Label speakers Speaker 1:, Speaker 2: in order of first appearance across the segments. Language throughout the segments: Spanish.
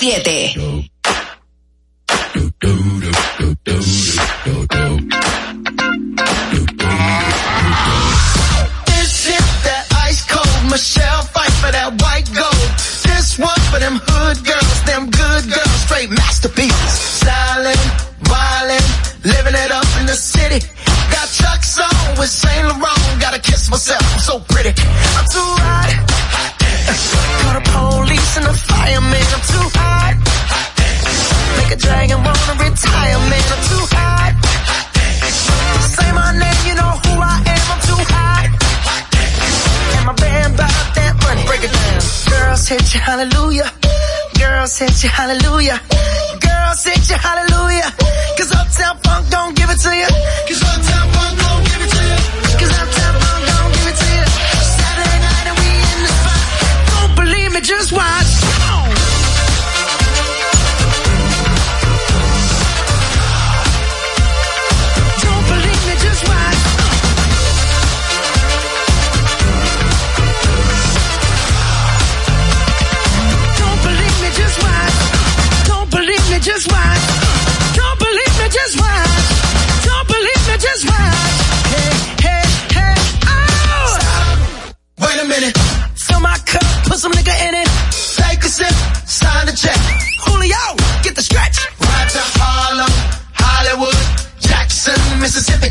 Speaker 1: 7. Michelle fight for that white gold. This one for them hood girls, them good girls, straight masterpieces. Stylin', violin, living it up in the city. Got Chuck's on with Saint Laurent, gotta kiss myself, I'm so pretty. I'm too sent you hallelujah. Girl, sent you hallelujah. Cause Uptown Funk don't give it to you. Cause Uptown Funk don't give it to you. Cause Uptown Funk don't give it to you. Saturday night and we in the spot. Don't believe me, just why? minute. Fill my cup, put some liquor in it. Take a sip, sign the check. Julio, get the stretch. Ride to Harlem, Hollywood, Jackson, Mississippi.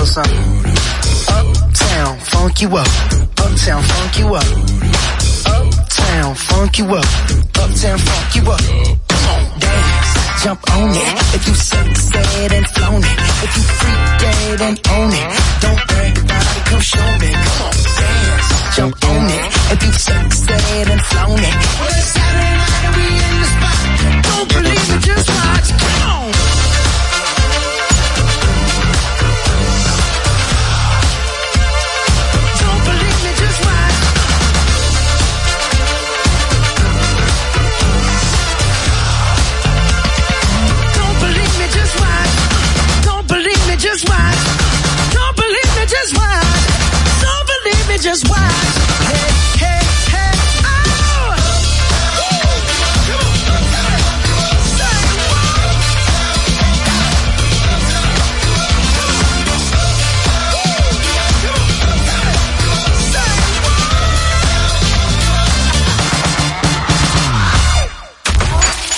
Speaker 1: Little something. Uptown, funk you up. Uptown, funk you up. Uptown, funk you up. Uptown, funk you up. Come on, dance, jump on it. If you suck, said and flown it. If you freak dead and own it. Don't brag about it, come show me. Come on, dance, jump on it. If you suck, said and flown it. Well, it's Saturday night and we in the spot. Don't believe it, just watch. Come on.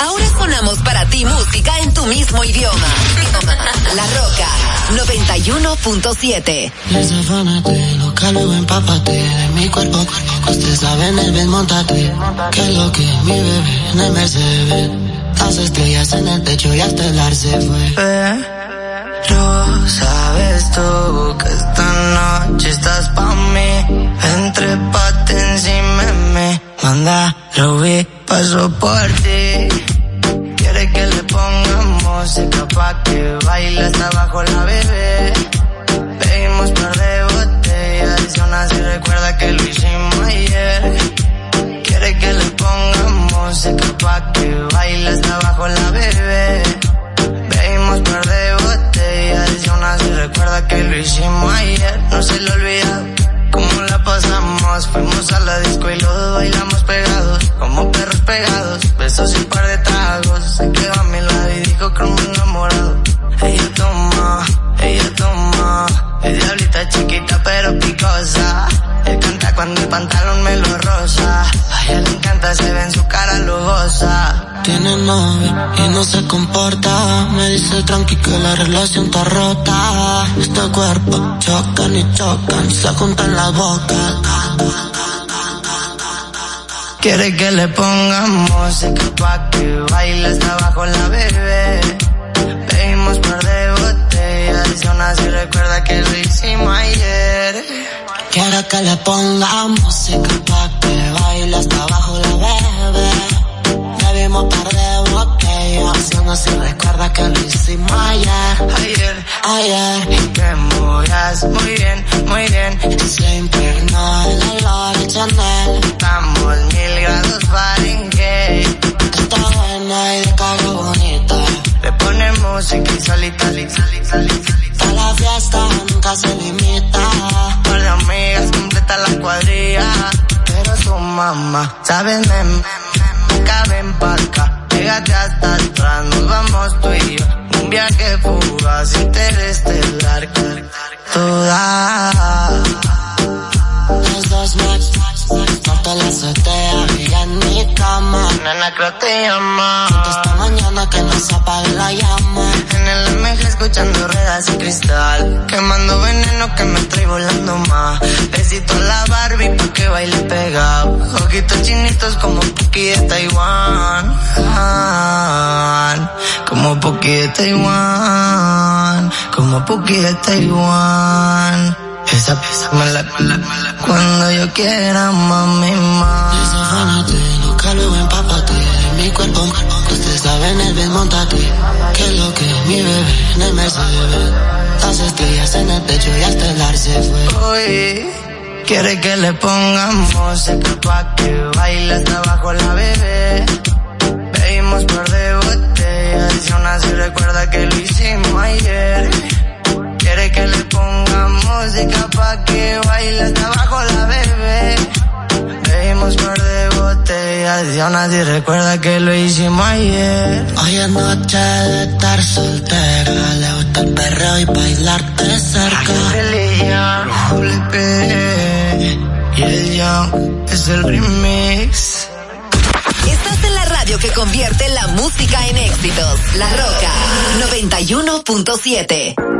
Speaker 2: Ahora sonamos para ti música en tu mismo idioma. La Roca 91.7.
Speaker 3: Desafánate, loca, luego empápate de mi cuerpo. Usted sabe en el montate. Que lo que mi bebé en el Mercedes. Las estrellas en el techo y hasta el ar se fue.
Speaker 4: Pero sabes tú que esta noche estás pa' mí. Entre pate encima mí. Manda, lo vi, paso por ti. Música pa' que baile hasta abajo la bebé. Pedimos par de botellas y recuerda que lo hicimos ayer. Quiere que le pongamos música pa' que baile hasta abajo la bebé. Bebimos par de botellas y recuerda que lo hicimos ayer. No se lo olvida cómo la pasamos. Fuimos a la disco y los bailamos pegados, como perros pegados. Besos y un par de tragos. Se quedó a mi lado y dijo como enamorado. Ella toma, ella toma. Es diablita chiquita pero picosa. Él canta cuando el pantalón me lo rosa. A ella le encanta, se ve en su cara lujosa.
Speaker 3: Tiene novio y no se comporta. Me dice tranqui que la relación está rota. Este cuerpo chocan y chocan, se juntan la boca.
Speaker 4: Quiere que le pongamos música pa' que baile hasta abajo la bebé. Pedimos par de botellas y aún así recuerda que lo hicimos ayer.
Speaker 3: Quiero que le ponga música pa' que baile hasta abajo la bebé. Bebimos par de botellas, y aún así recuerda que lo hicimos ayer.
Speaker 4: Ayer,
Speaker 3: Ayer,
Speaker 4: te muras muy bien, muy bien.
Speaker 3: se impregnó el olor de Chanel.
Speaker 4: Estamos mil grados Fahrenheit.
Speaker 3: Está buena y de cara bonita.
Speaker 4: Le ponen música y solita, solita, solita, solita.
Speaker 3: Para la fiesta nunca se limita.
Speaker 4: Par de amigas completa la cuadrilla. Pero su mamá, ¿sabes? Me, me, me caben pa' acá. Pégate hasta atrás, nos vamos tú y yo. Un viaje fugaz, interestelar. Toda.
Speaker 3: Los dos max, falta la azotea y en mi cama.
Speaker 4: Nena, creo te llama.
Speaker 3: Esta mañana que no se apague la llama.
Speaker 4: En el MG escuchando ruedas y cristal. Quemando veneno que me trae volando más. Besito a la Barbie pa' que baile pegado. Ojitos chinitos como Puki de Taiwán. Como Puki de Taiwán. Como Puki de Taiwán. Esa pieza me la, me la, me la- Cuando yo quiera, mami, más.
Speaker 3: Desafánate, loca, luego empápate de mi cuerpo. Usted sabe en el montate. Que lo que mi bebé en el Mercedes. Las estrellas en el techo y hasta el ar se fue.
Speaker 4: Hoy quiere que le pongamos música pa' que baile hasta abajo la bebé. Pedimos par de botellas y aún así recuerda que lo hicimos ayer. Quiere que le pongamos música pa' que baile hasta abajo la bebé. Pedimos par de botellas y aún así recuerda que lo hicimos ayer.
Speaker 3: Hoy es noche de estar soltera. Le gusta el perreo y bailarte cerca.
Speaker 4: Y el Young es el remix.
Speaker 2: Estás en la radio que convierte la música en éxitos. La Roca
Speaker 5: 91.7.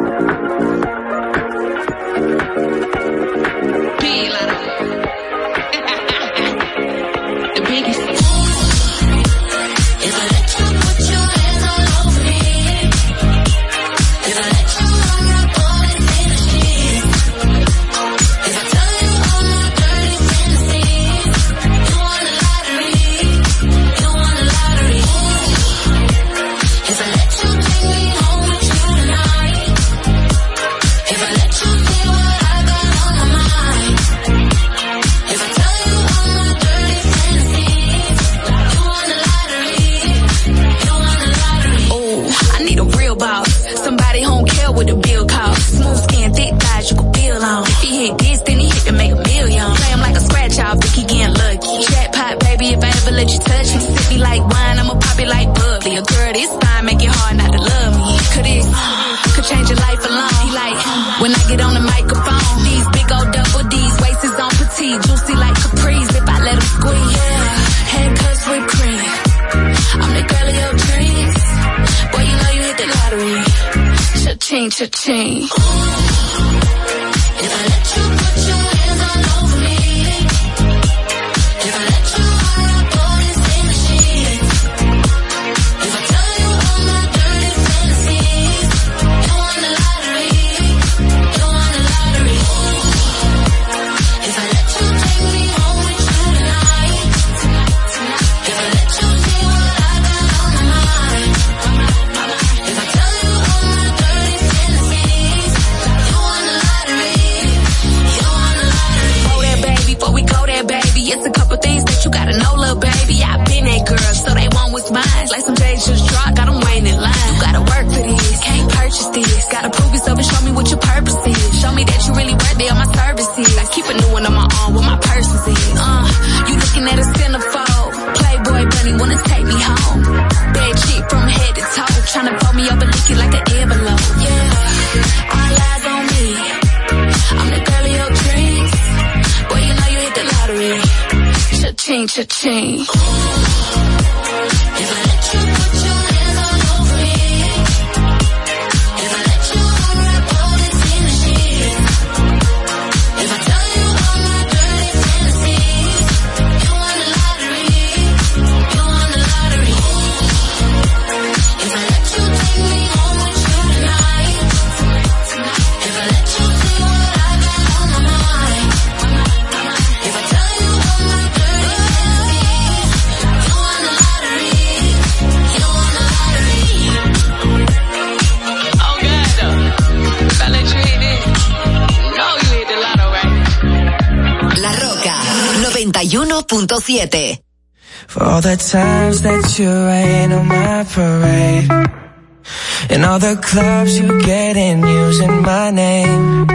Speaker 6: all the clubs you get in using my name.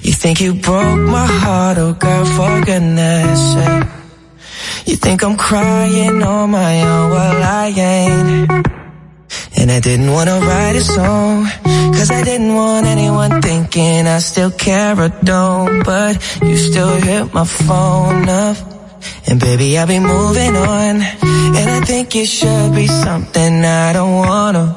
Speaker 6: You think you broke my heart, oh girl, for goodness sake. You think I'm crying on my own, well I ain't. And I didn't wanna write a song, cause I didn't want anyone thinking I still care or don't. But you still hit my phone up. And baby, I'll be moving on. And I think it should be something I don't wanna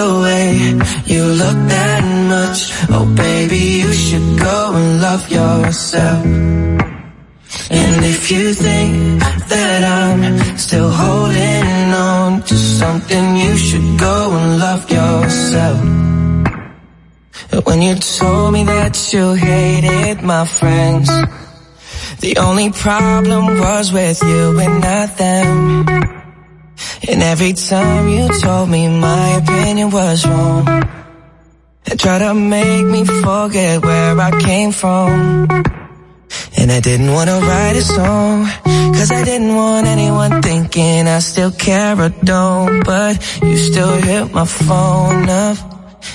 Speaker 6: the way you look that much. Oh baby you should go and love yourself. And if you think that I'm still holding on to something You should go and love yourself. When you told me that you hated my friends the only problem was with you and not them. And every time you told me my opinion was wrong, and tried to make me forget where I came from. And I didn't wanna write a song, cause I didn't want anyone thinking I still care or don't. But you still hit my phone up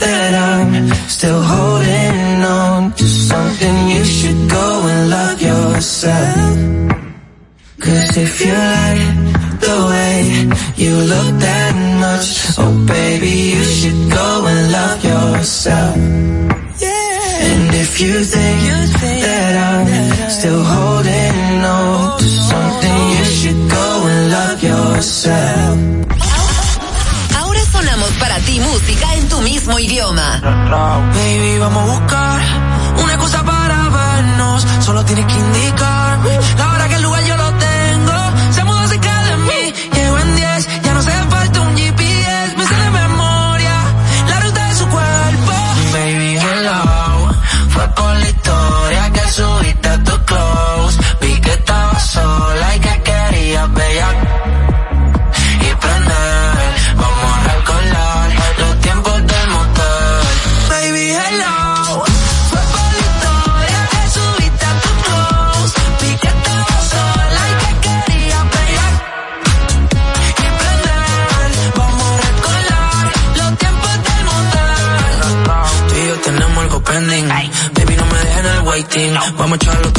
Speaker 7: that I'm still holding on to something, you should go and love yourself. Cause if you like the way you look that much, oh baby, you should go and love yourself. And if you think that I'm still holding on to something, you should go and love yourself.
Speaker 8: Ahora sonamos para ti música idioma.
Speaker 7: Baby, vamos a buscar una cosa para vernos. Solo tienes que indicarme la hora que el lugar waiting. Vamos a echarlo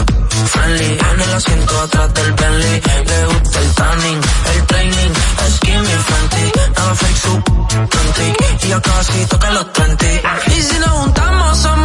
Speaker 7: friendly. En el asiento atrás del Bentley. Le gusta el tanning, el training. Skinny Fenty. Nada fake, su 20. Y ya casi toca los 30. Y si nos juntamos, somos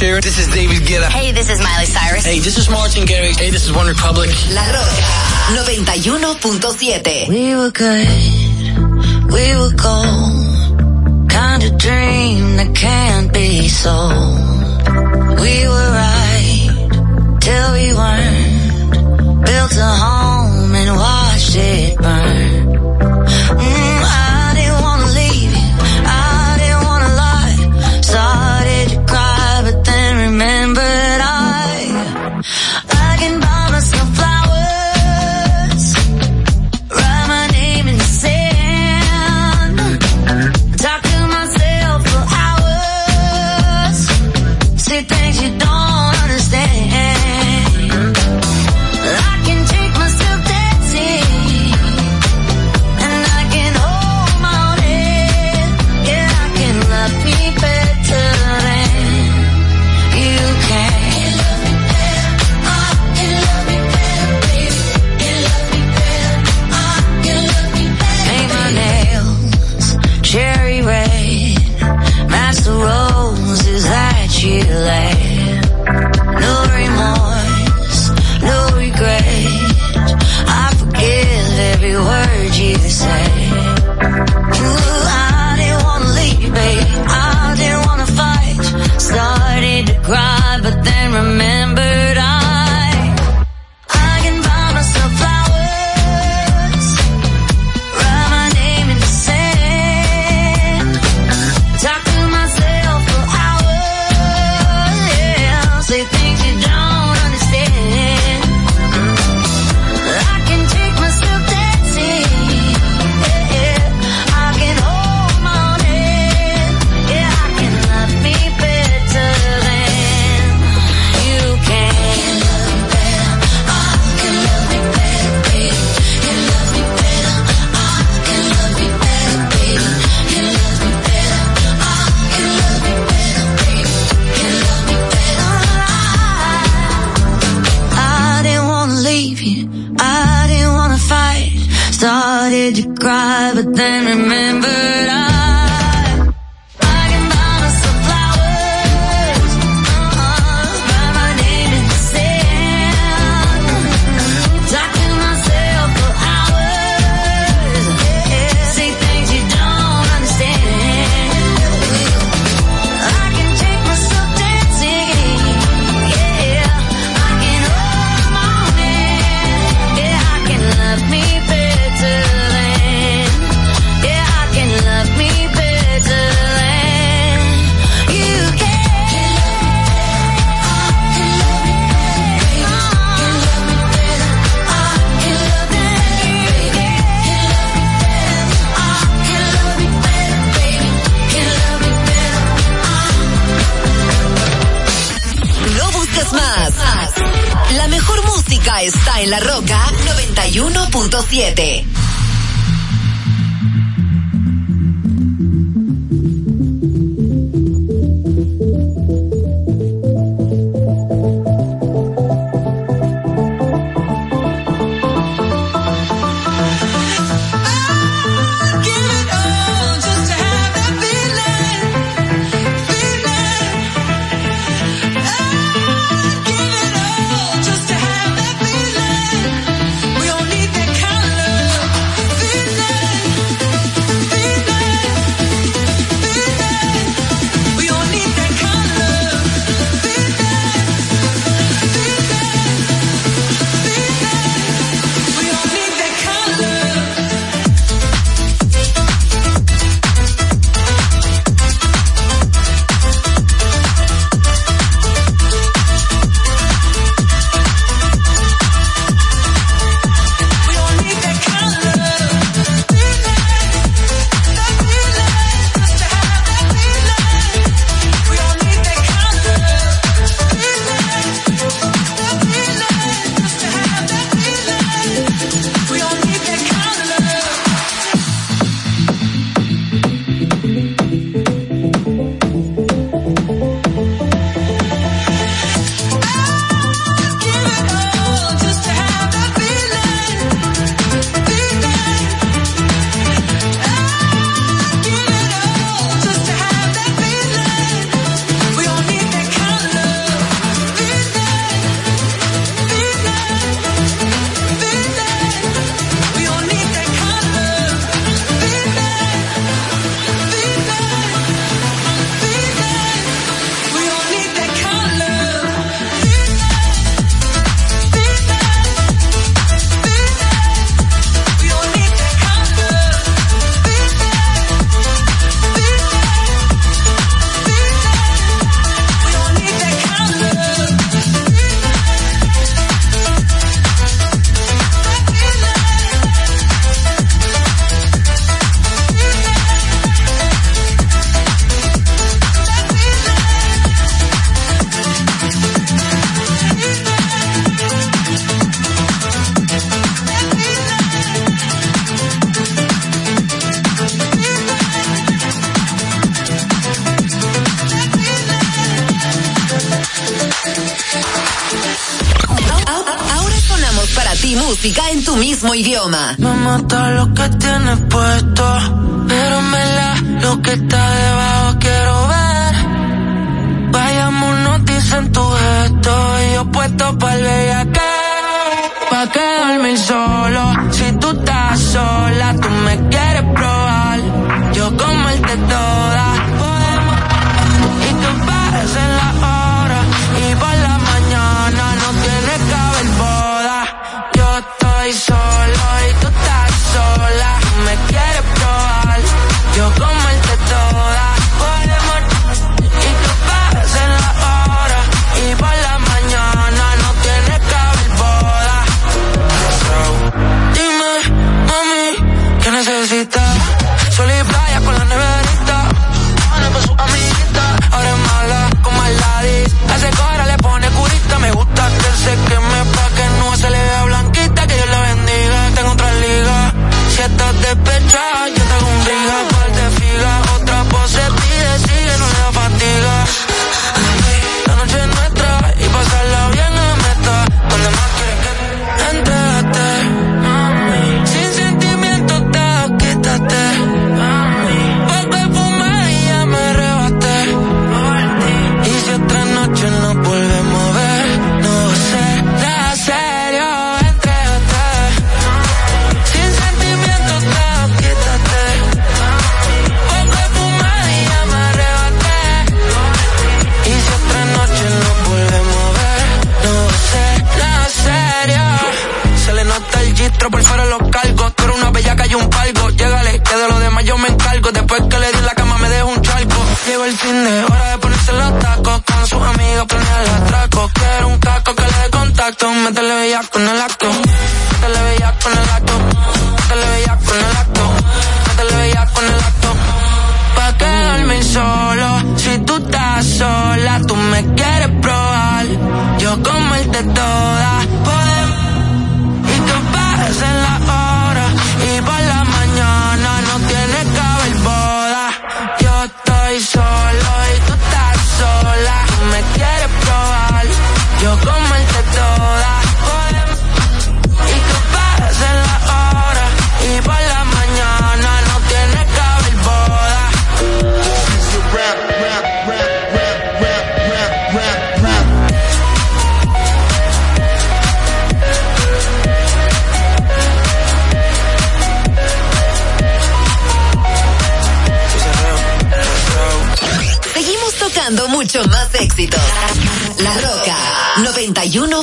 Speaker 9: Sheeran. This is David Guetta.
Speaker 10: Hey, this is Miley Cyrus.
Speaker 9: Hey, this is Martin Garrix. Hey, this is One Republic.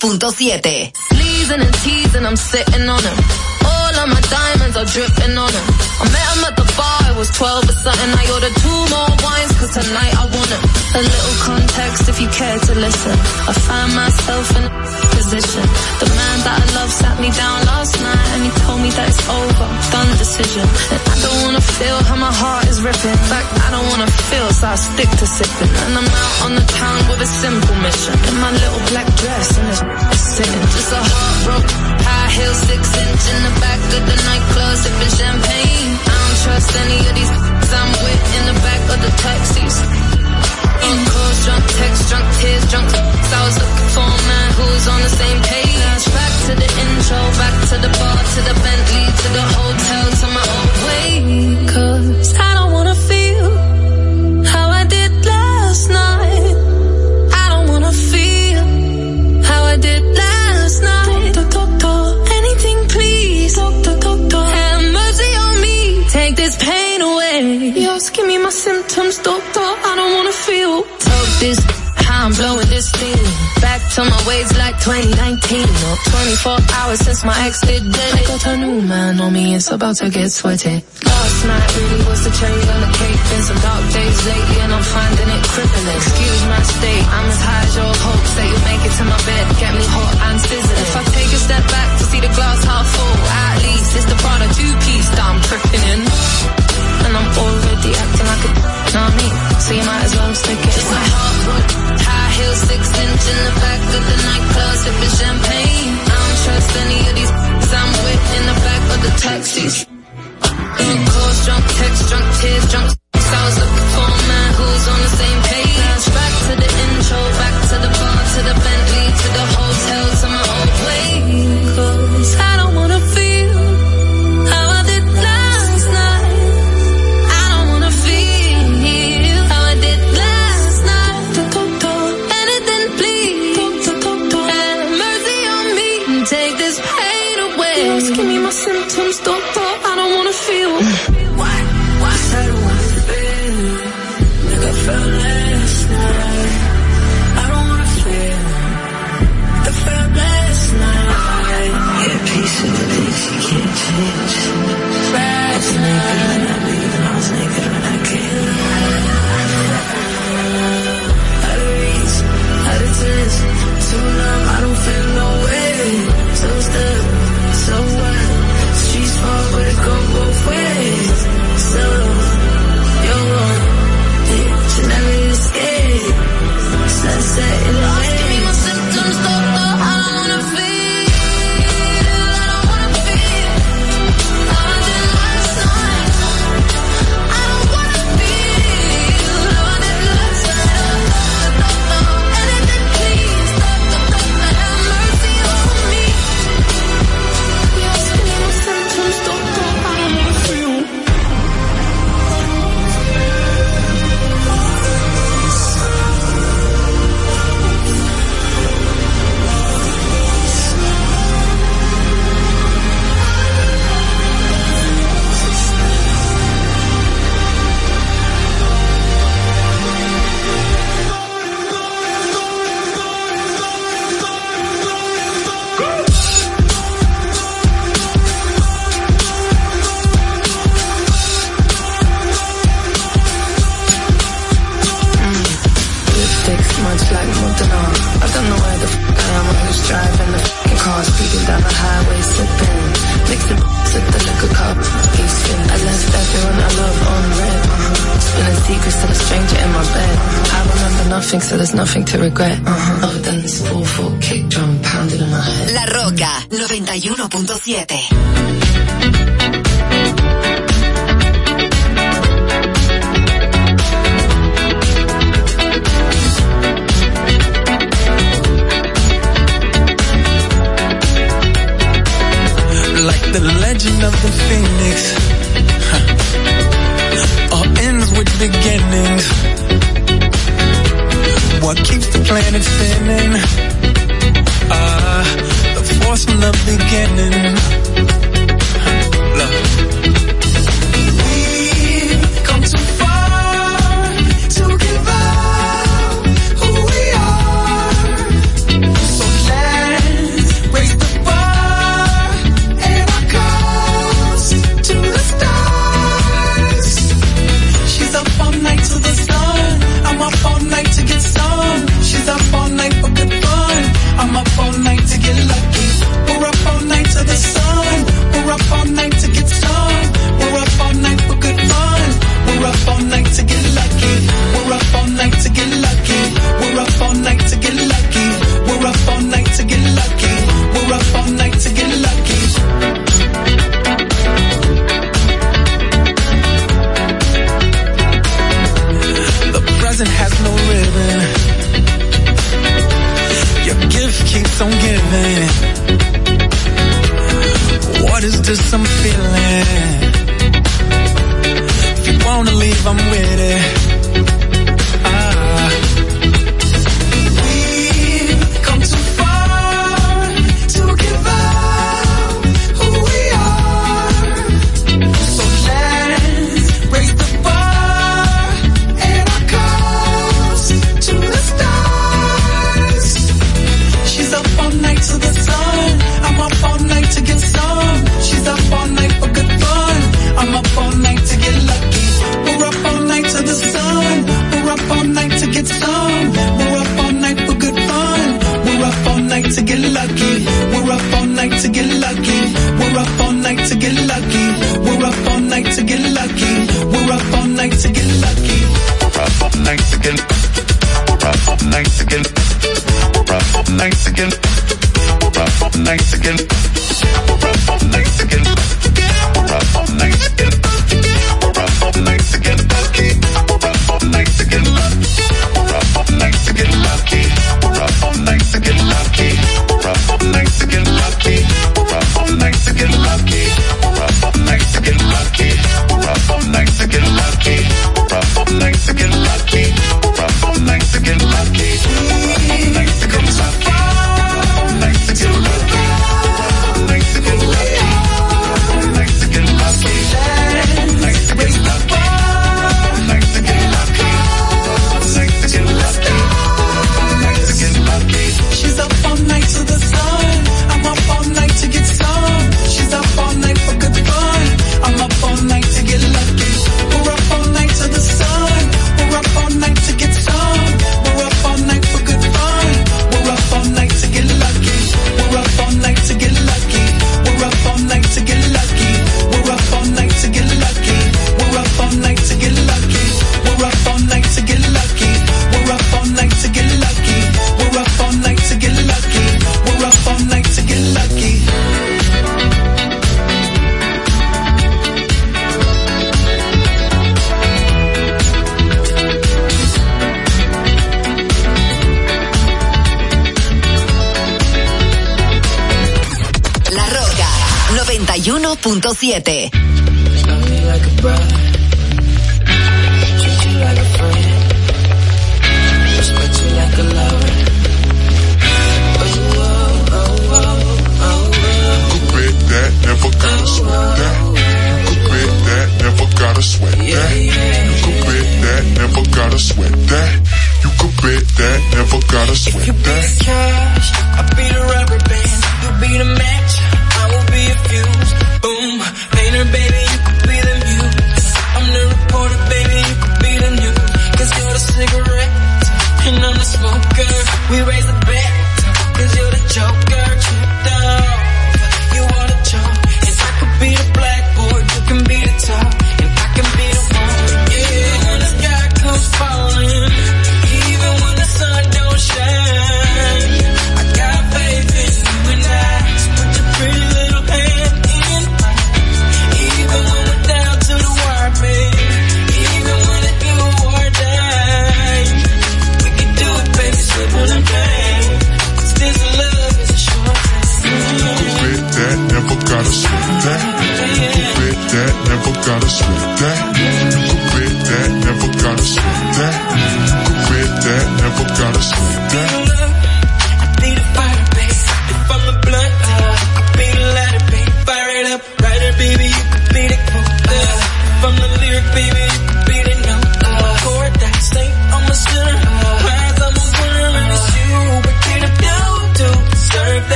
Speaker 2: 91.7.
Speaker 11: Pleasing and teasing, I'm sitting on him. All of my diamonds are dripping on him. I met him at the bar, it was 12 or something. I ordered two more wines, cause tonight I. A little context if you care to listen. I find myself in position. The man that I love sat me down last night and he told me that it's over. Done decision. And I don't wanna feel how my heart is ripping. In fact, I don't wanna feel, so I stick to sipping. And I'm out on the town with a simple mission. In my little black dress and it's sitting. Just a heartbroken high heel, six inch in the back of the nightclub, sipping champagne. I don't trust any of these I'm with in the back of the taxis. Drunk calls, drunk texts, drunk tears, drunk So I was looking for a man who was on the same page. Back to the intro, back to the bar, to the Bentley, to the hotel, to my old way. Cause I My ways like 2019. Or 24 hours since my ex did dead. I got a new man on me, it's about to get sweaty. Last night really was the cherry on the cake. Been some dark days lately and I'm finding it crippling. Excuse my state, I'm as high as your hopes that you'll make it to my bed. Get me hot and sizzling. If I take a step back to see the glass half full, at least it's the Prada two-piece that I'm tripping in. And I'm already acting like a know what I mean? So you might as well stick it. Just a heartbroken high heel, six inch in the back of the nightclub, sipping champagne. I don't trust any of these I'm with in the back of the taxis. Calls, drunk texts, drunk tears, drunk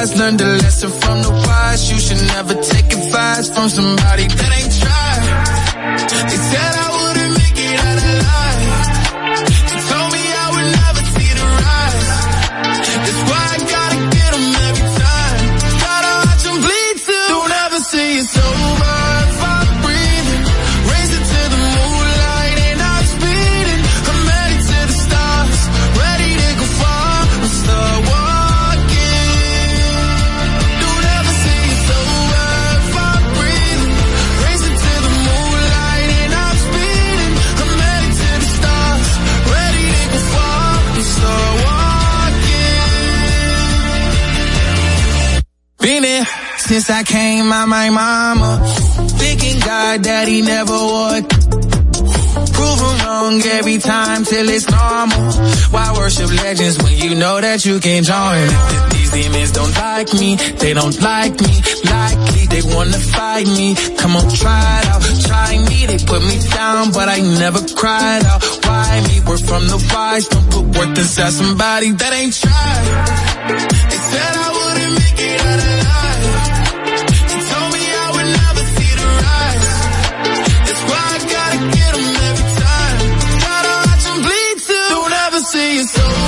Speaker 12: eyes learn wrong every time till it's normal. Why worship legends when you know that you can join? These demons don't like me, they don't like me. Likely they wanna fight me. Come on, try it out, try me. They put me down, but I never cried out. Why me? We're from the wise, don't put worth inside somebody that ain't tried. They said I wouldn't make it out alive. your soul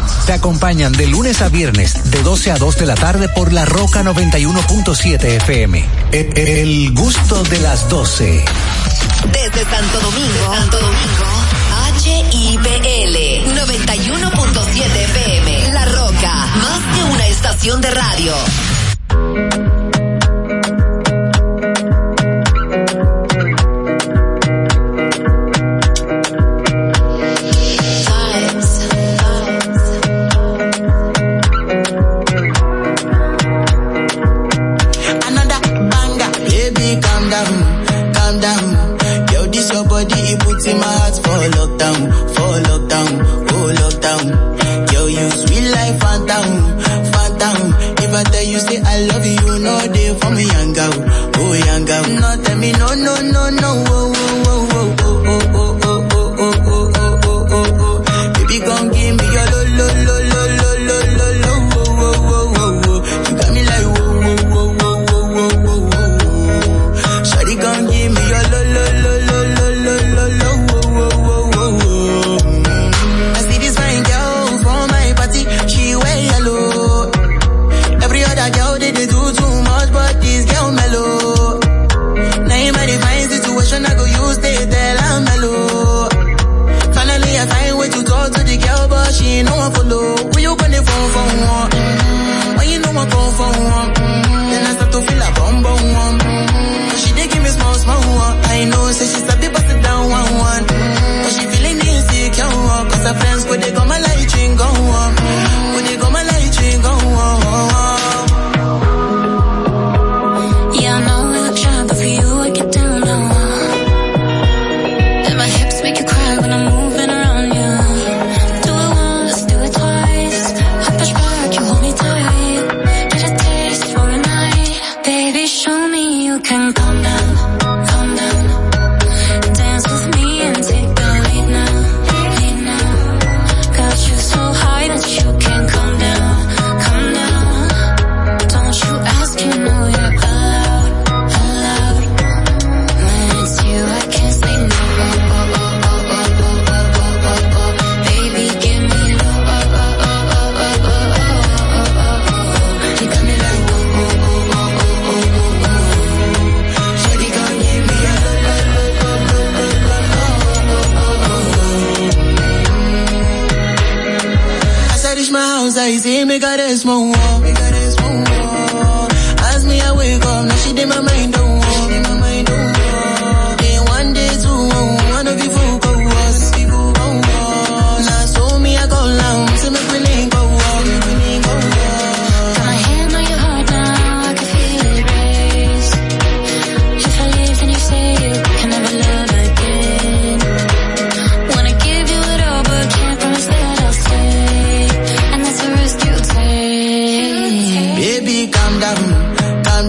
Speaker 13: Te acompañan de lunes a viernes, de 12 a 2 de la tarde por La Roca 91.7 FM. E- e- El gusto de las 12.
Speaker 14: Desde Santo Domingo, Santo Domingo, HIPL 91.7 FM. La Roca, más que una estación de radio.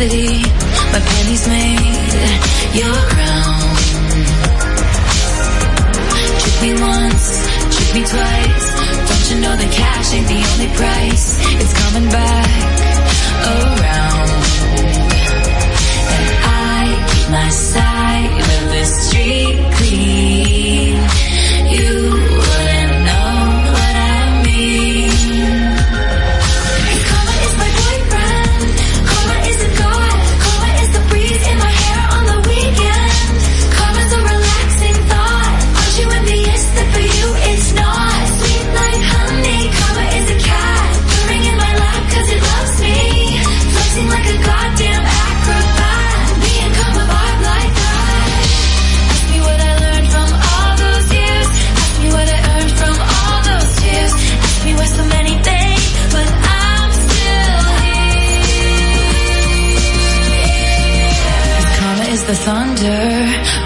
Speaker 15: city. My pennies made your crown. Trick me once, trick me twice. Don't you know that cash ain't the only price? It's coming back.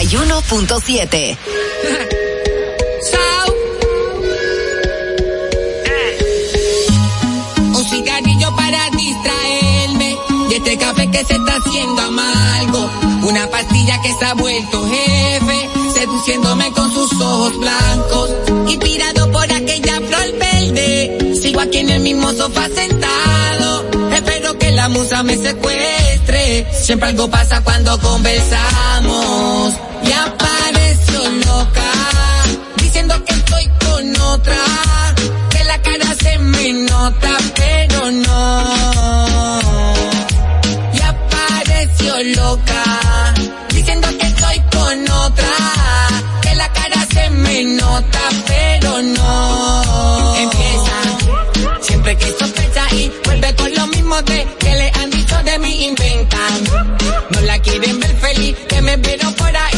Speaker 9: 91.7.
Speaker 16: Un cigarrillo para distraerme de este café que se está haciendo amargo. Una pastilla que se ha vuelto jefe, seduciéndome con sus ojos blancos. Inspirado por aquella flor verde, sigo aquí en el mismo sofá sentado. Espero que la musa me secuestre. Siempre algo pasa cuando conversamos. Y apareció loca, diciendo que estoy con otra. Que la cara se me nota, pero no. Y apareció loca, diciendo que estoy con otra. Que la cara se me nota, pero no. Empieza, siempre que sospecha y vuelve con lo mismo de que le han dicho de mí inventan. No la quieren ver feliz, que me vieron por ahí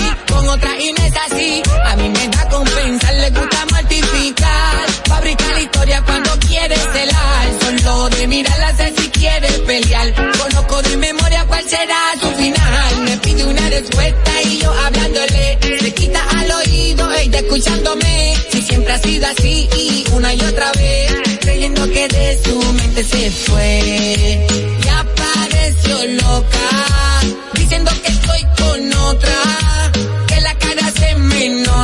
Speaker 16: otra y no es así. A mí me da compensar, le gusta mortificar. Fabricar historia cuando quiere celar. Solo de mirarla sé si quiere pelear. Conozco de memoria cuál será su final. Me pide una respuesta y yo hablándole. Se quita al oído, ella escuchándome. Si siempre ha sido así y una y otra vez. Creyendo que de su mente se fue. Y apareció loca.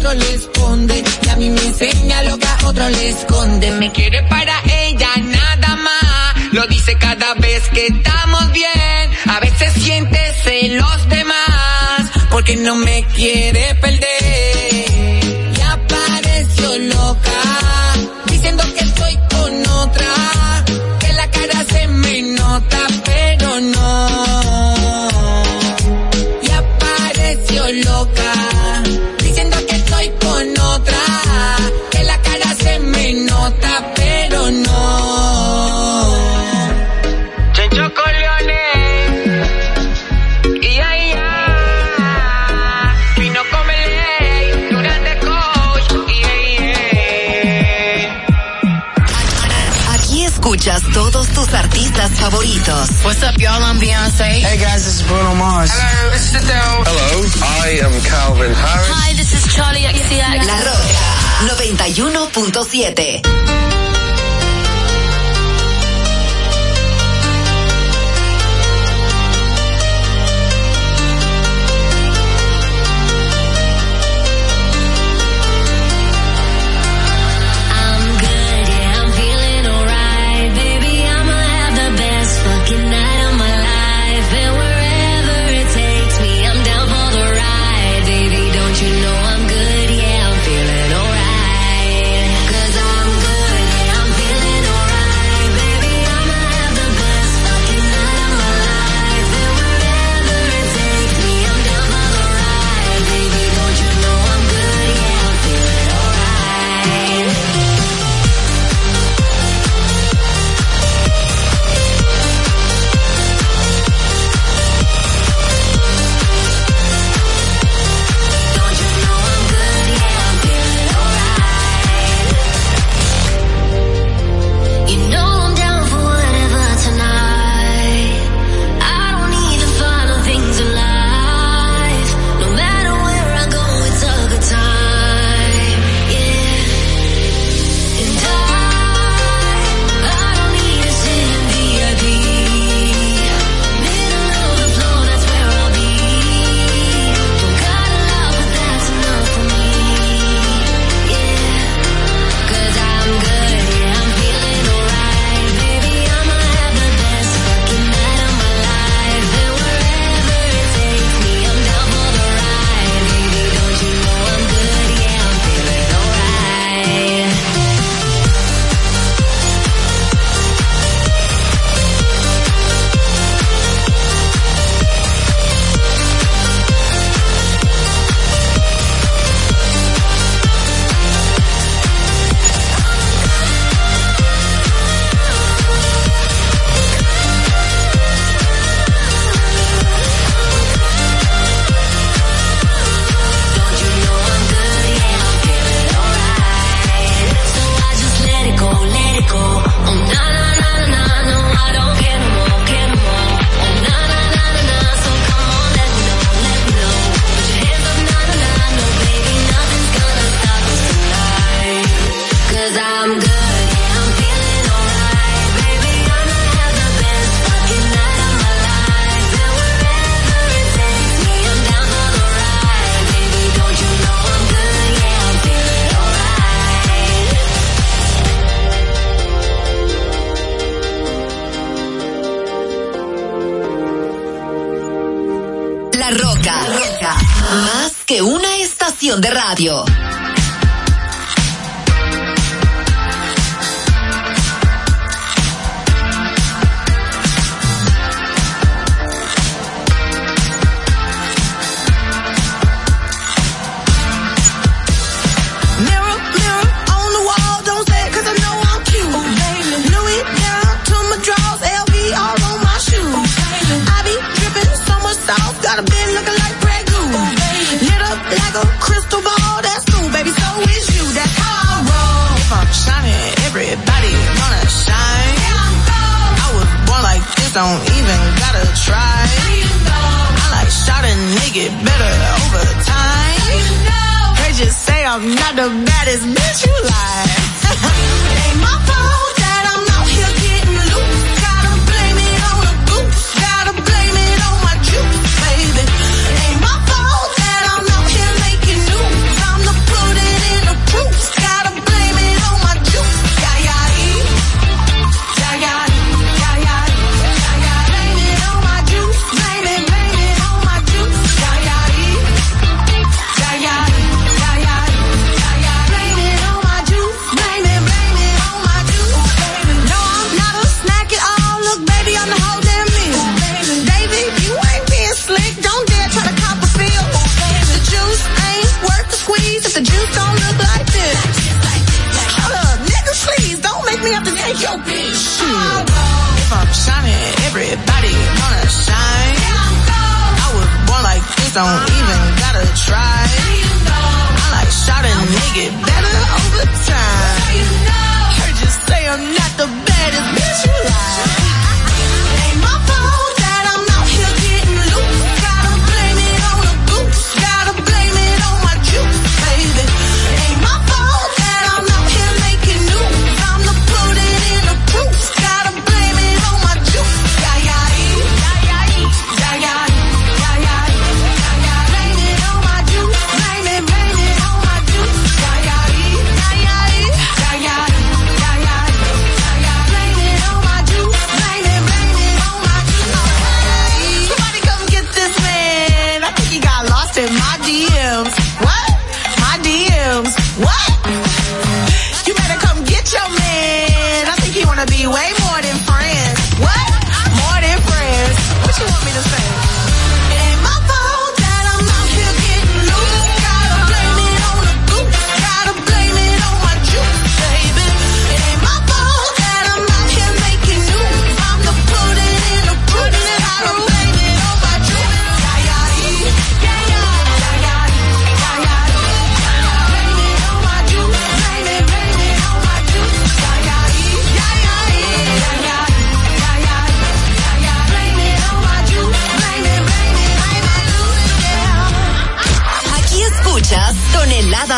Speaker 16: otro le esconde, y a mí me enseña lo que a otro le esconde. Me quiere para ella nada más, lo dice cada vez que estamos bien. A veces siente celos de más, porque no me quiere perder. Y apareció loca,
Speaker 9: favoritos.
Speaker 17: What's up, y'all? I'm Beyonce. Hey guys, this is Bruno Mars. Hello, this is Adele.
Speaker 18: Hello, I am Calvin Harris.
Speaker 15: Hi, this is Charlie XCX.
Speaker 9: La Roca 91.7.
Speaker 19: pick me
Speaker 20: up this H.O.B. Shit. If I'm shining, everybody wanna shine. I was born like this, don't even gotta try. I like shouting, make it better over time. Heard you say I'm not the baddest bitch
Speaker 1: alive.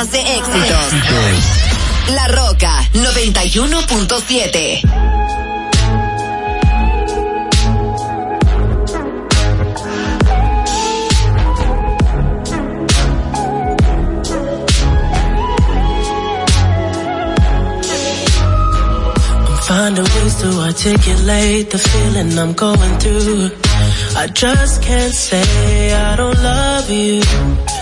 Speaker 1: horas de éxitos. La Roca 91.7.
Speaker 15: finding ways to articulate the feeling I'm going through. I just can't say I don't love you.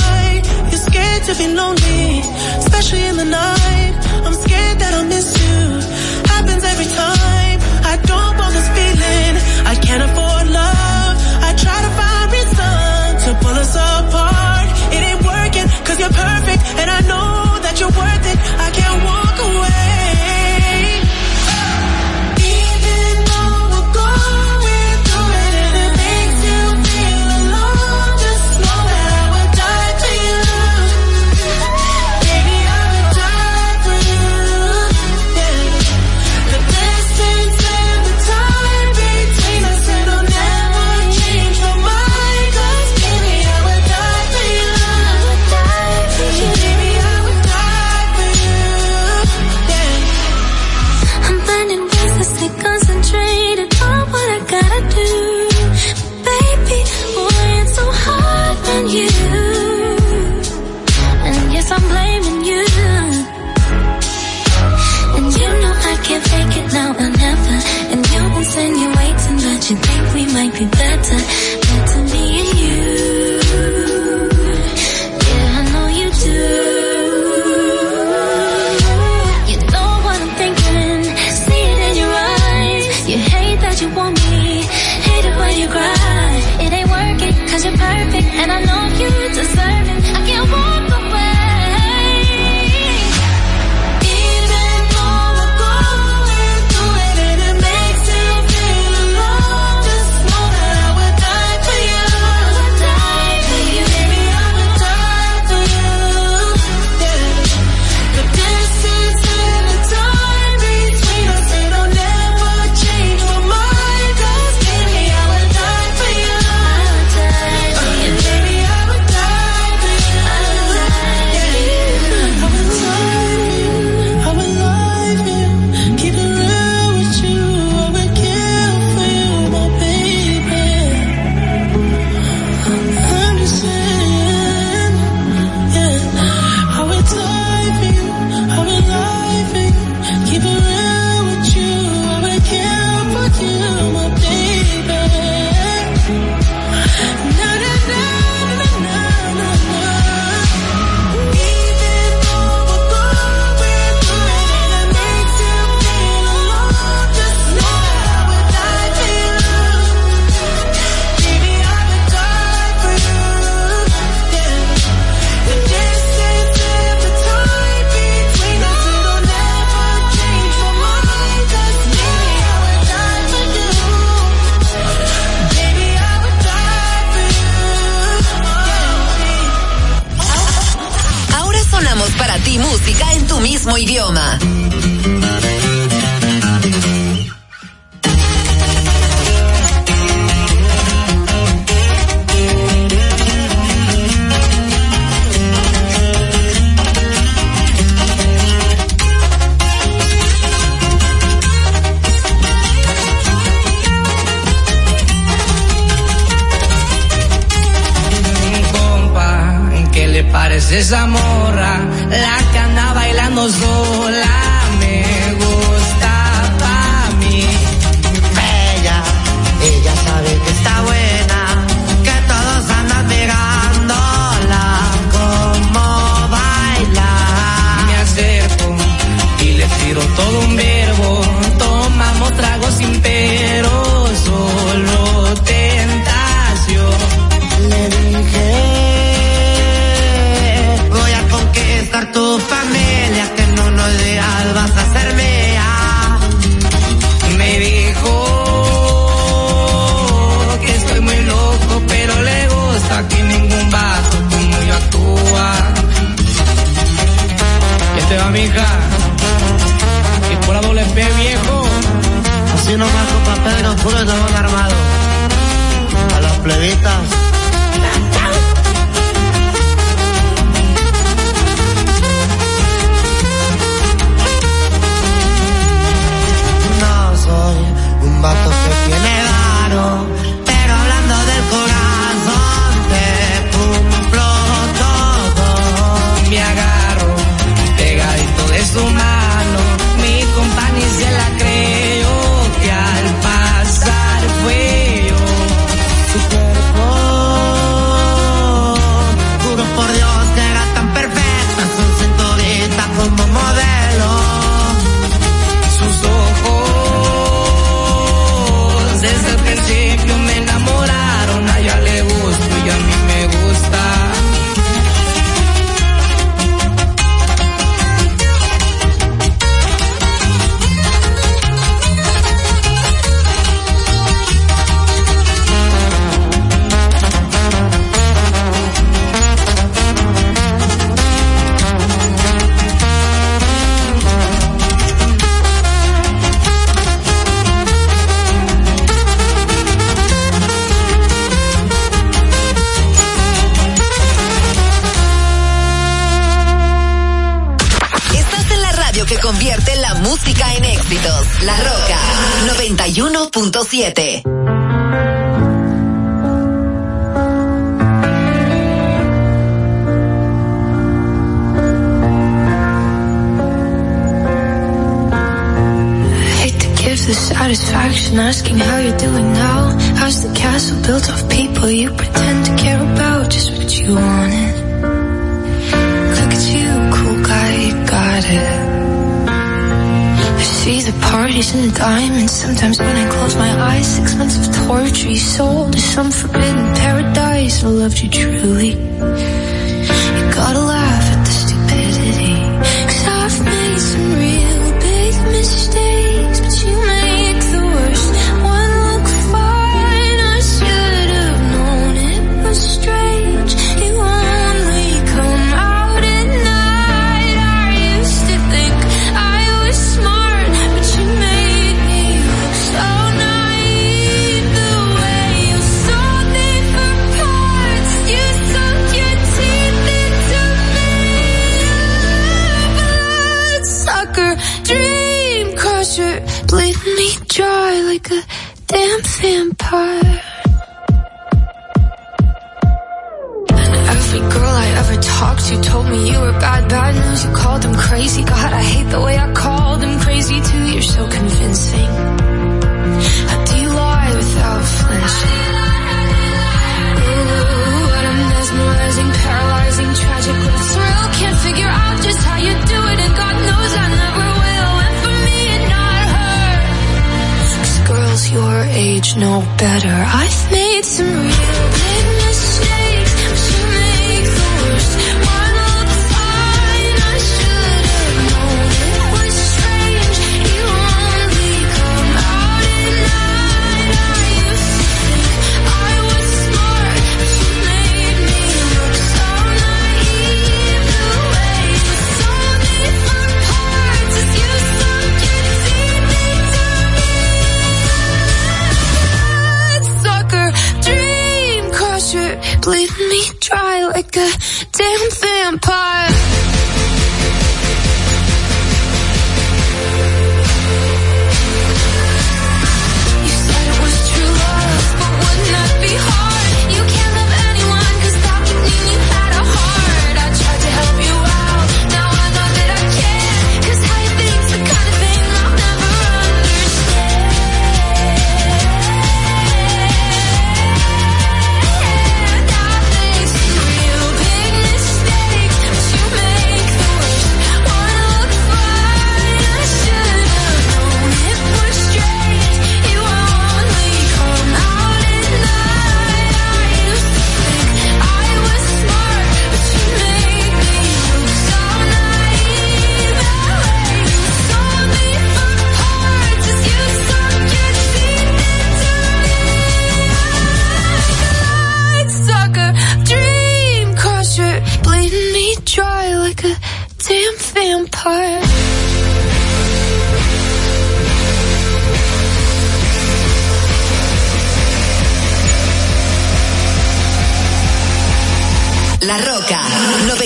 Speaker 15: to be lonely, especially in the night. I'm scared that I'll miss you. Happens every time. I don't want this feeling. I can't afford love. I try to find reason to pull us apart. It ain't working, cause you're perfect, and I know perfect, and I know you deserve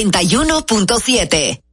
Speaker 15: 91.7.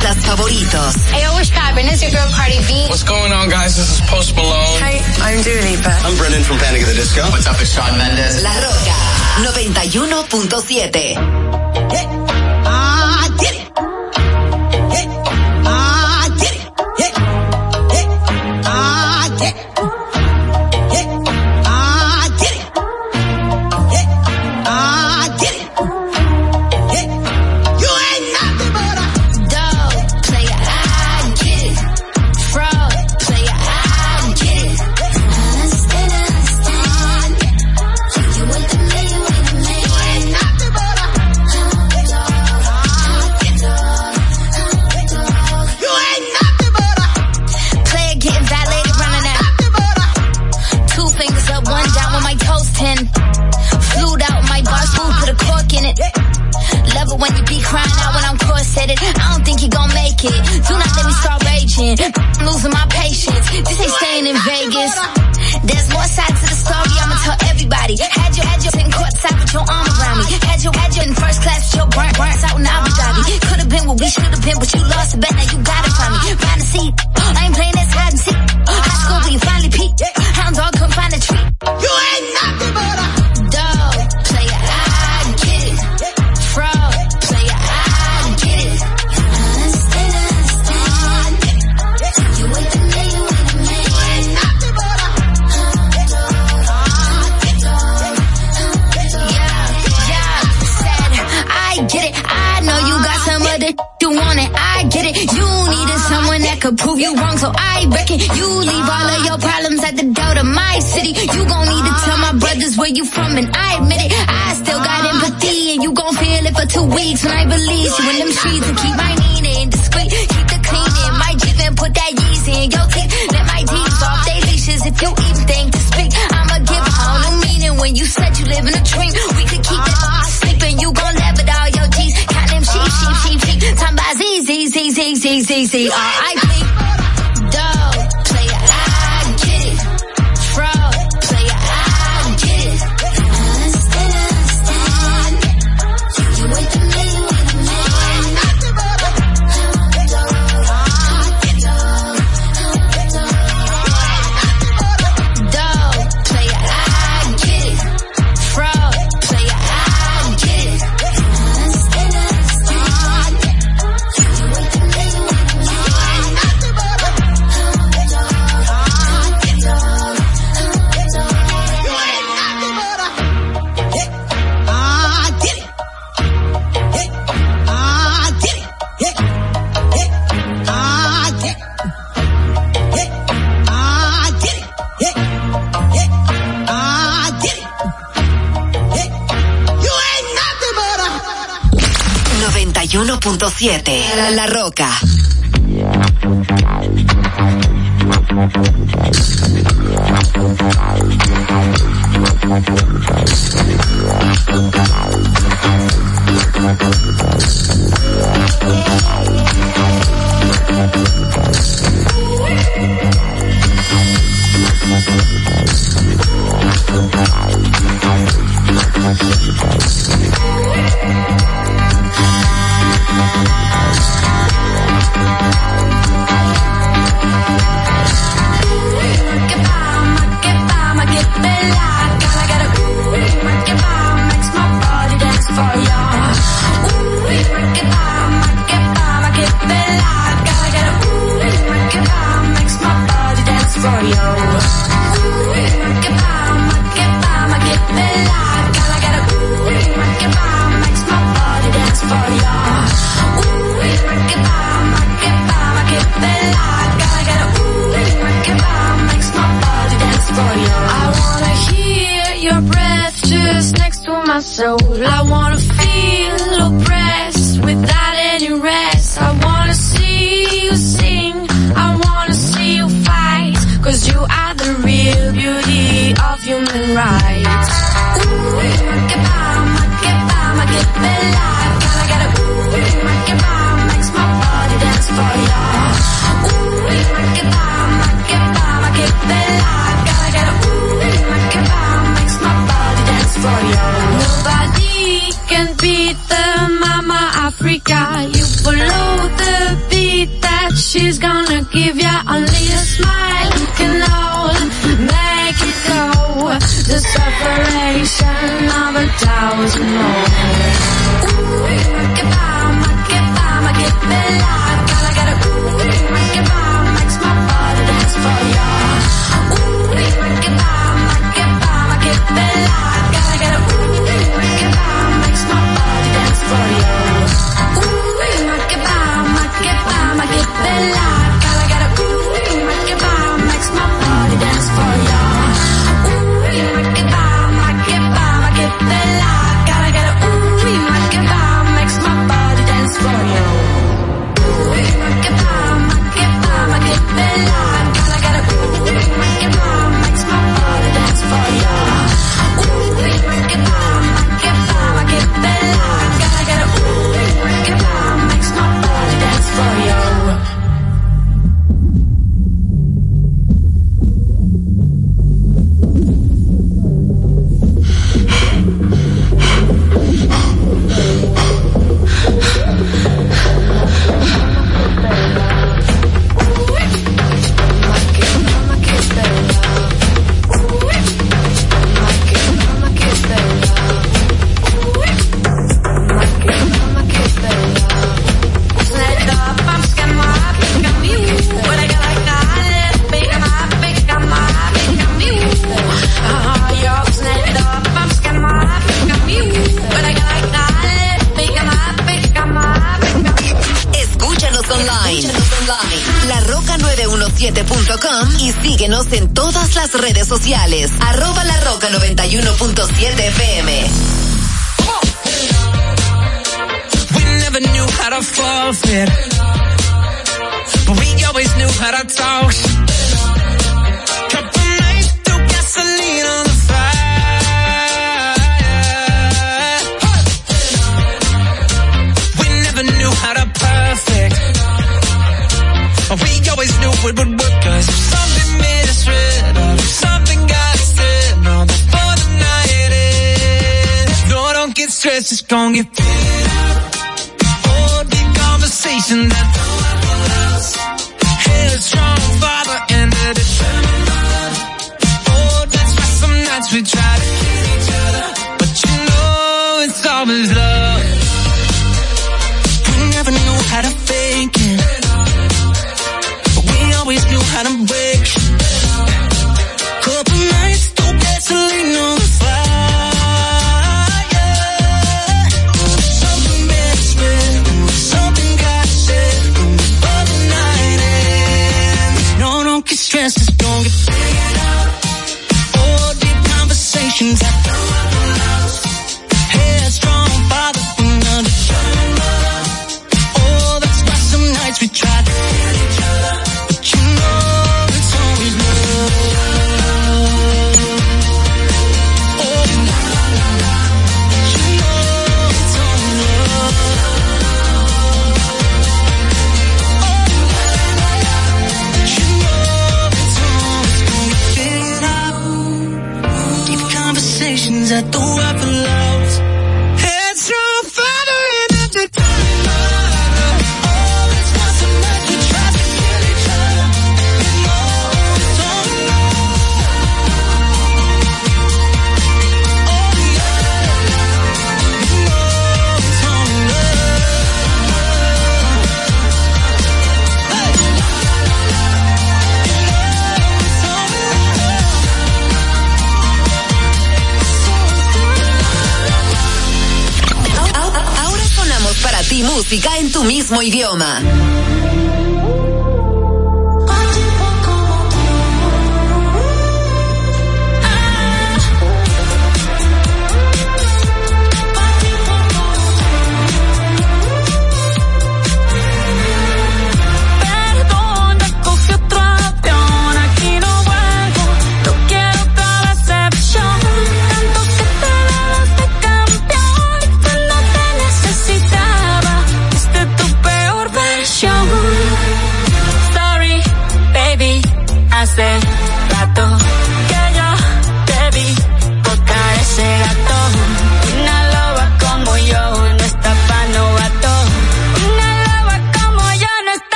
Speaker 21: artistas favoritos.
Speaker 22: Hey, what's poppin'? It's your girl Cardi B.
Speaker 23: What's going on, guys? This is Post Malone.
Speaker 22: Hi, I'm Dua Lipa.
Speaker 23: I'm Brendan from Panic of the Disco. What's up, it's Shawn Mendes.
Speaker 21: La Roca 91.7.
Speaker 11: Z
Speaker 24: R A.
Speaker 11: La Roca.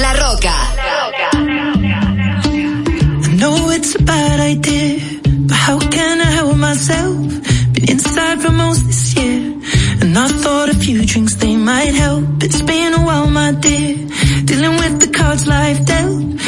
Speaker 8: La Roca.
Speaker 2: I know it's a bad idea, but how can I help myself? Been inside for most this year, and I thought a few drinks they might help. It's been a while, my dear, dealing with the cards life dealt.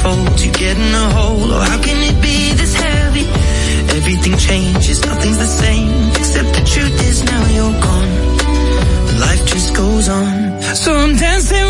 Speaker 2: unfolds, you get in a hole. Oh, how can it be this heavy? Everything changes, nothing's the same. Except the truth is now you're gone. Life just goes on. So I'm dancing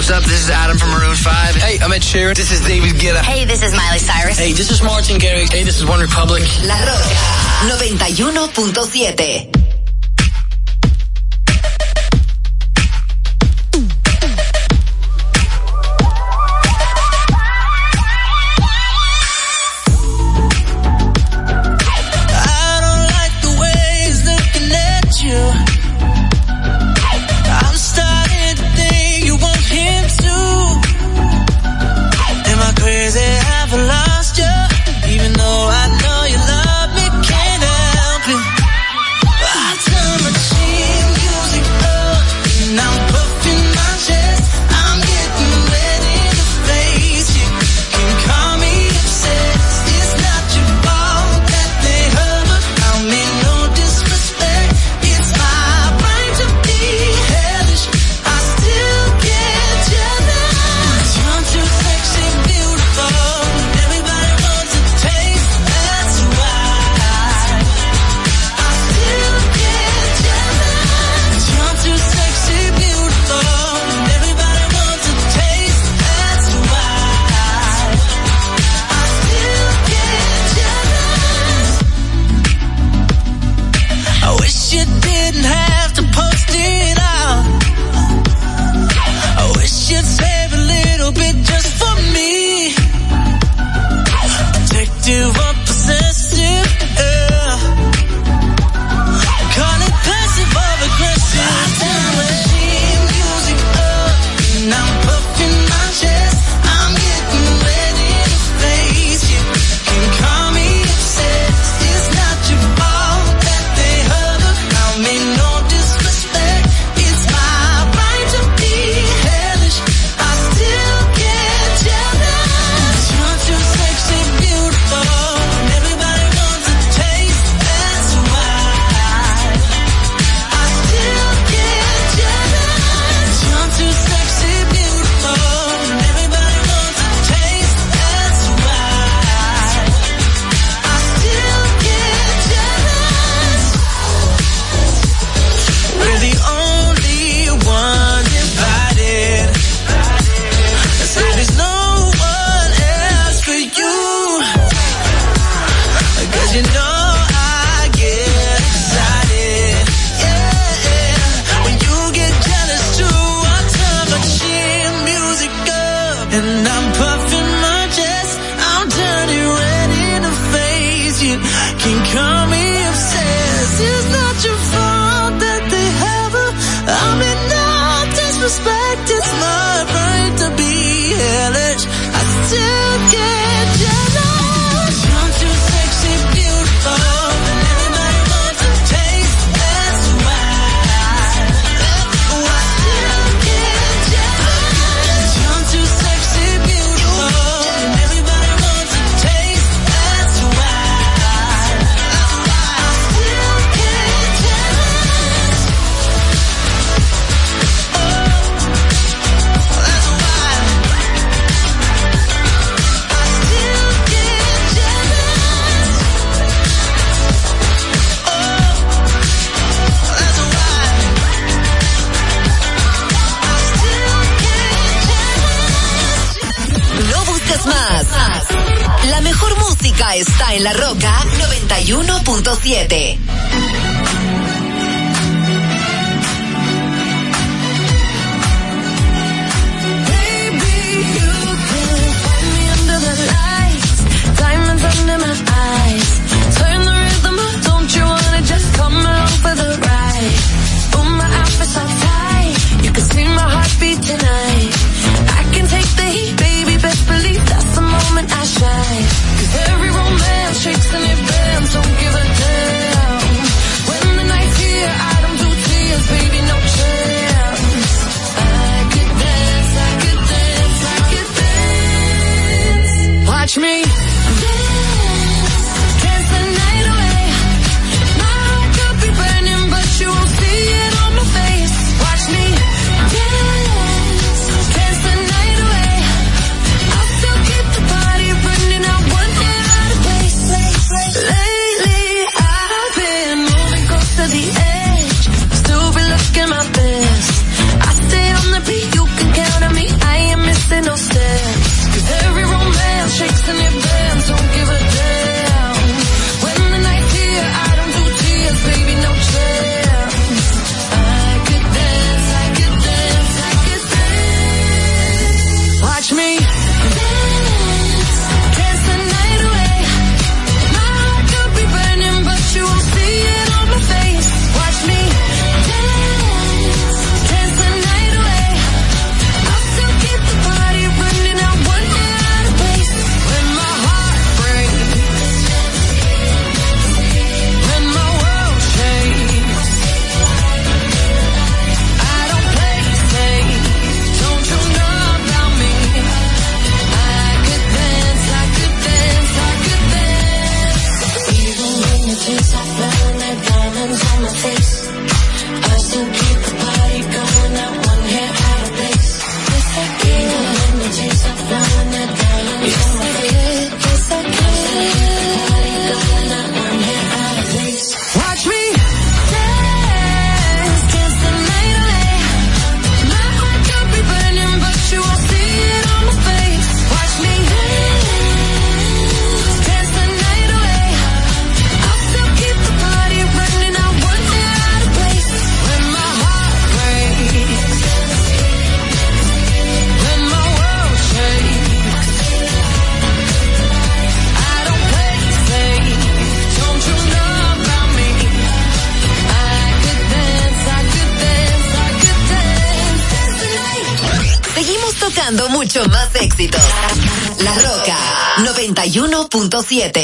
Speaker 9: What's up? This is Adam from Maroon 5. Hey, I'm Ed Sheeran. This is David Guetta.
Speaker 2: Hey, this is Miley Cyrus.
Speaker 9: Hey, this is Martin Garrix. Hey, this is One Republic.
Speaker 2: La Roca 91.7. en la
Speaker 25: 7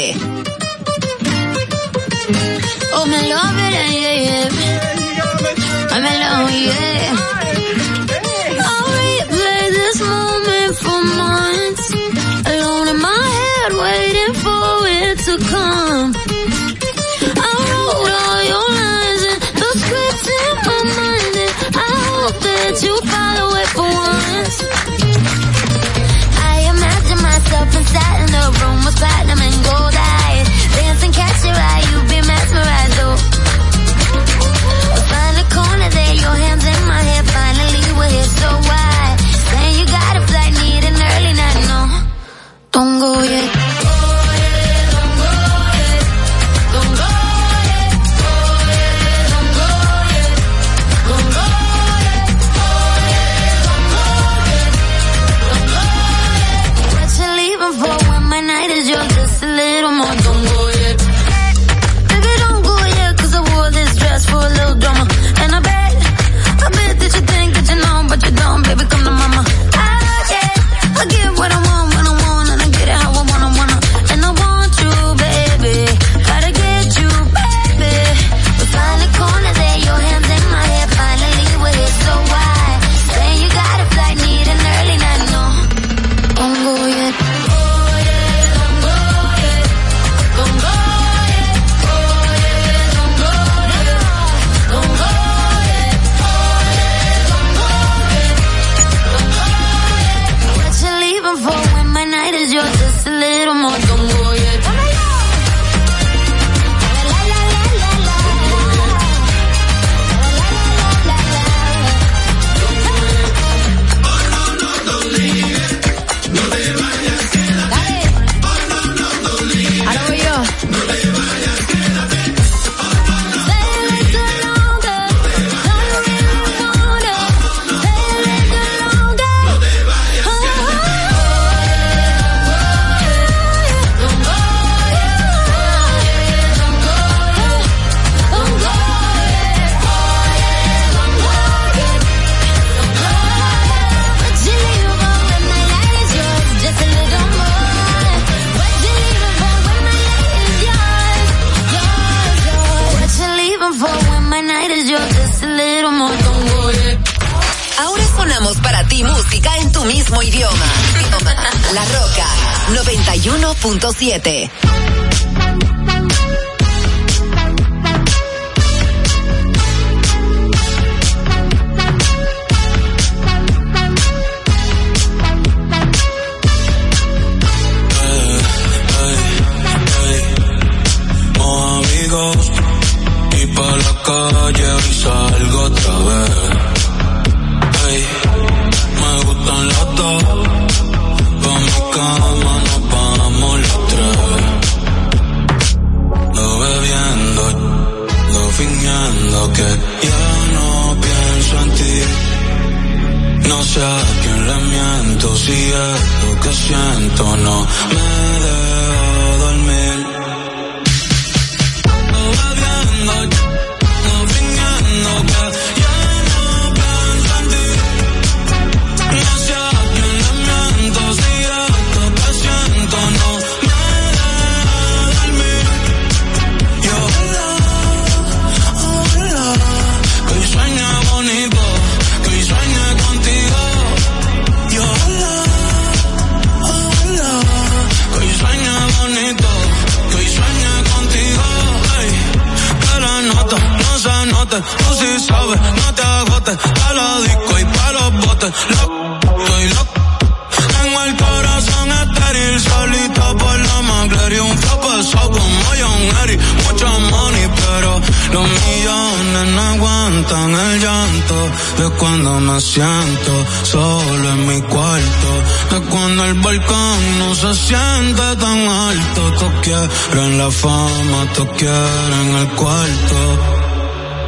Speaker 25: tan alto. Todos quieren la fama, todos quieren el cuarto.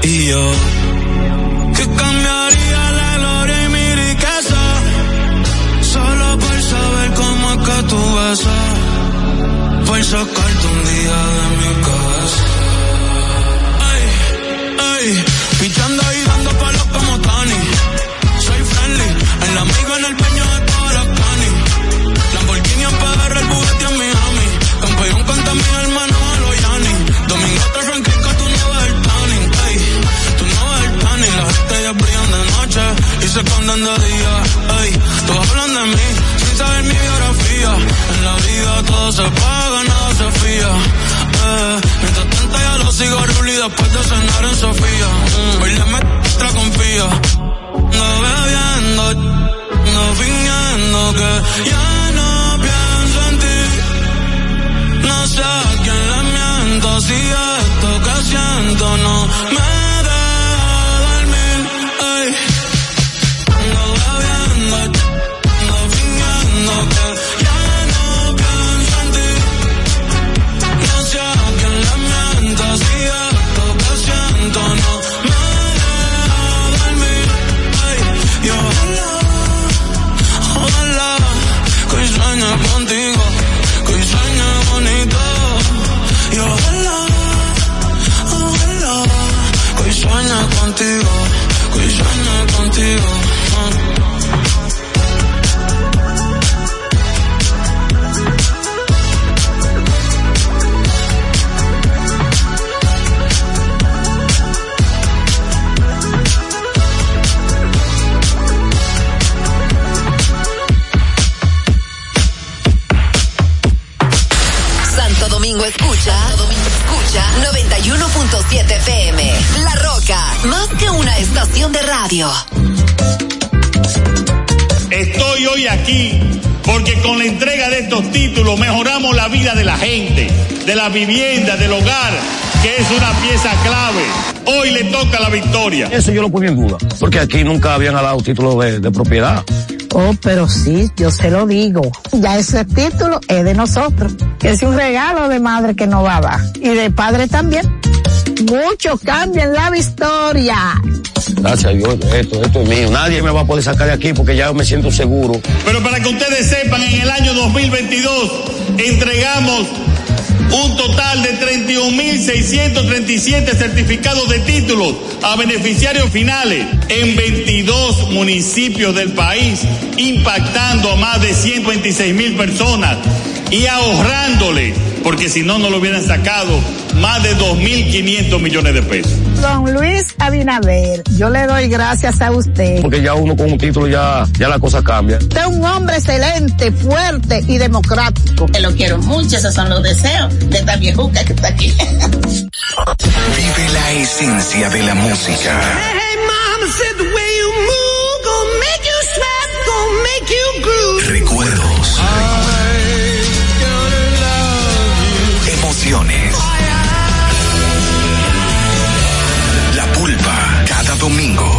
Speaker 25: Y yo, que cambiaría la gloria y mi riqueza. Solo por saber cómo es que tú besas. Por sacarte un día de mi casa. Ay, ay, pichando irse contando días. Ey, todos hablan de mí sin saber mi biografía. En la vida todo se paga, nada se fía. Eh, mientras tanto ya lo sigo Ruli después de cenar en Sofía. Mm, hoy le confía. No bebiendo, no fingiendo que ya no pienso en ti. No sé a quién le miento si esto que siento no me
Speaker 2: radio.
Speaker 26: Estoy hoy aquí porque con la entrega de estos títulos mejoramos la vida de la gente, de la vivienda, del hogar, que es una pieza clave. Hoy le toca la victoria.
Speaker 27: Eso yo lo ponía en duda, porque aquí nunca habían dado título de, de propiedad.
Speaker 28: Oh, pero sí, yo se lo digo. Ya ese título es de nosotros. Que es un regalo de madre que nos va a dar. Y de padre también. Mucho cambio en la historia.
Speaker 27: Gracias a Dios, esto, esto es mío. Nadie me va a poder sacar de aquí porque ya me siento seguro.
Speaker 26: Pero para que ustedes sepan, en el año 2022 entregamos un total de 31.637 certificados de títulos a beneficiarios finales en 22 municipios del país, impactando a más de 126 mil personas y ahorrándole, porque si no, no lo hubieran sacado, más de 2.500 millones de pesos.
Speaker 28: Don Luis Abinader, yo le doy gracias a usted.
Speaker 27: Porque ya uno con un título ya, ya la cosa cambia.
Speaker 28: Usted es un hombre excelente, fuerte y democrático.
Speaker 29: Te lo quiero mucho, esos son los deseos de esta viejuca que está aquí.
Speaker 30: Vive la esencia de la música.
Speaker 1: Hey, mama
Speaker 30: domingo,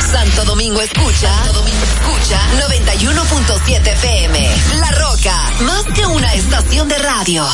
Speaker 2: Santo Domingo escucha, Santo Domingo escucha 91.7 PM. La Roca, más que una estación de radio.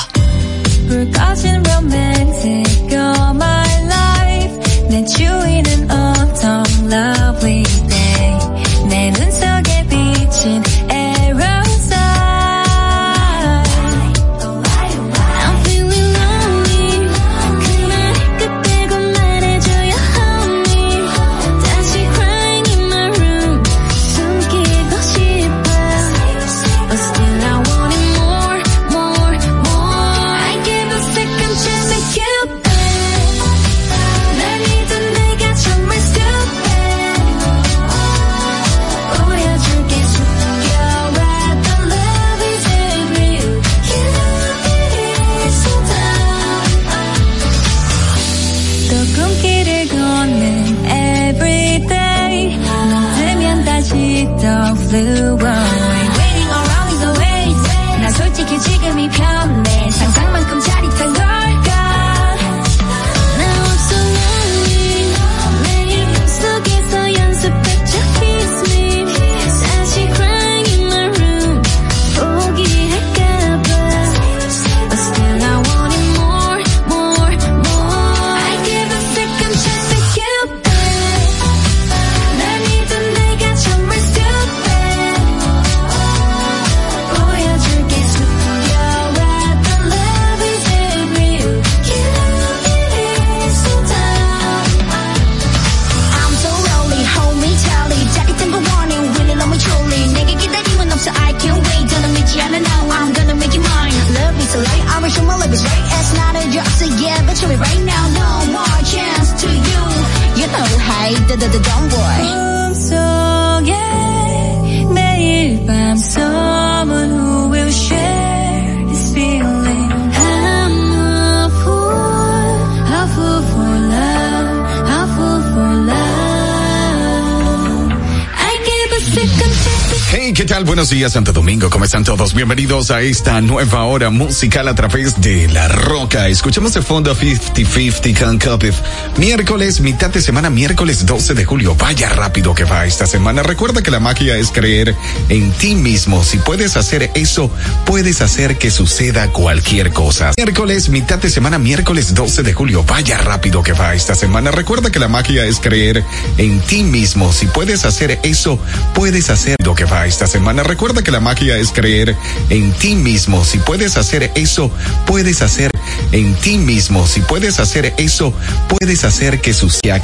Speaker 30: Buenos días, Santo Domingo. ¿Cómo están todos? Bienvenidos a esta nueva hora musical a través de La Roca. Escuchamos de fondo 50-50 con Cupid. Miércoles, mitad de semana, miércoles 12 de julio. Vaya rápido que va esta semana. Recuerda que la magia es creer en ti mismo. Si puedes hacer eso, puedes hacer que suceda cualquier cosa. Miércoles, mitad de semana, miércoles 12 de julio. Vaya rápido que va esta semana. Recuerda que la magia es creer en ti mismo. Si puedes hacer eso, puedes hacer lo que va esta Recuerda que la magia es creer en ti mismo. Si puedes hacer eso, puedes hacer en ti mismo. Si puedes hacer eso, puedes hacer que suceda.